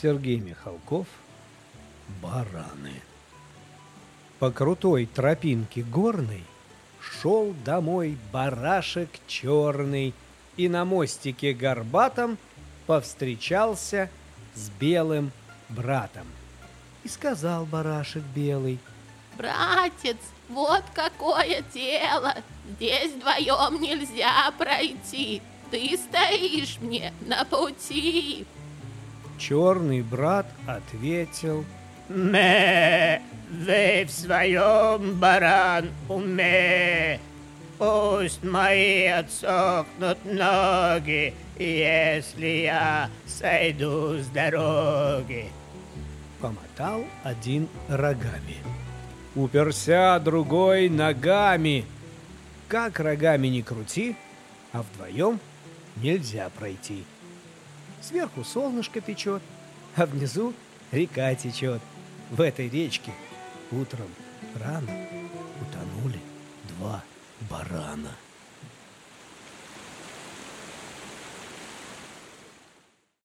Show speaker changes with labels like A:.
A: Сергей Михалков «Бараны». По крутой тропинке горной Шел домой барашек черный И на мостике горбатом Повстречался с белым братом. И сказал барашек белый
B: Братец, вот какое дело! Здесь вдвоем нельзя пройти. Ты стоишь мне на пути.
A: Черный брат ответил
C: Ме, вы в своем баран уме, Пусть мои отсохнут ноги, Если я сойду с дороги.
A: Помотал один рогами. Уперся другой ногами. Как рогами не крути, а вдвоем нельзя пройти. Сверху солнышко печет, а внизу река течет. В этой речке утром рано утонули два барана.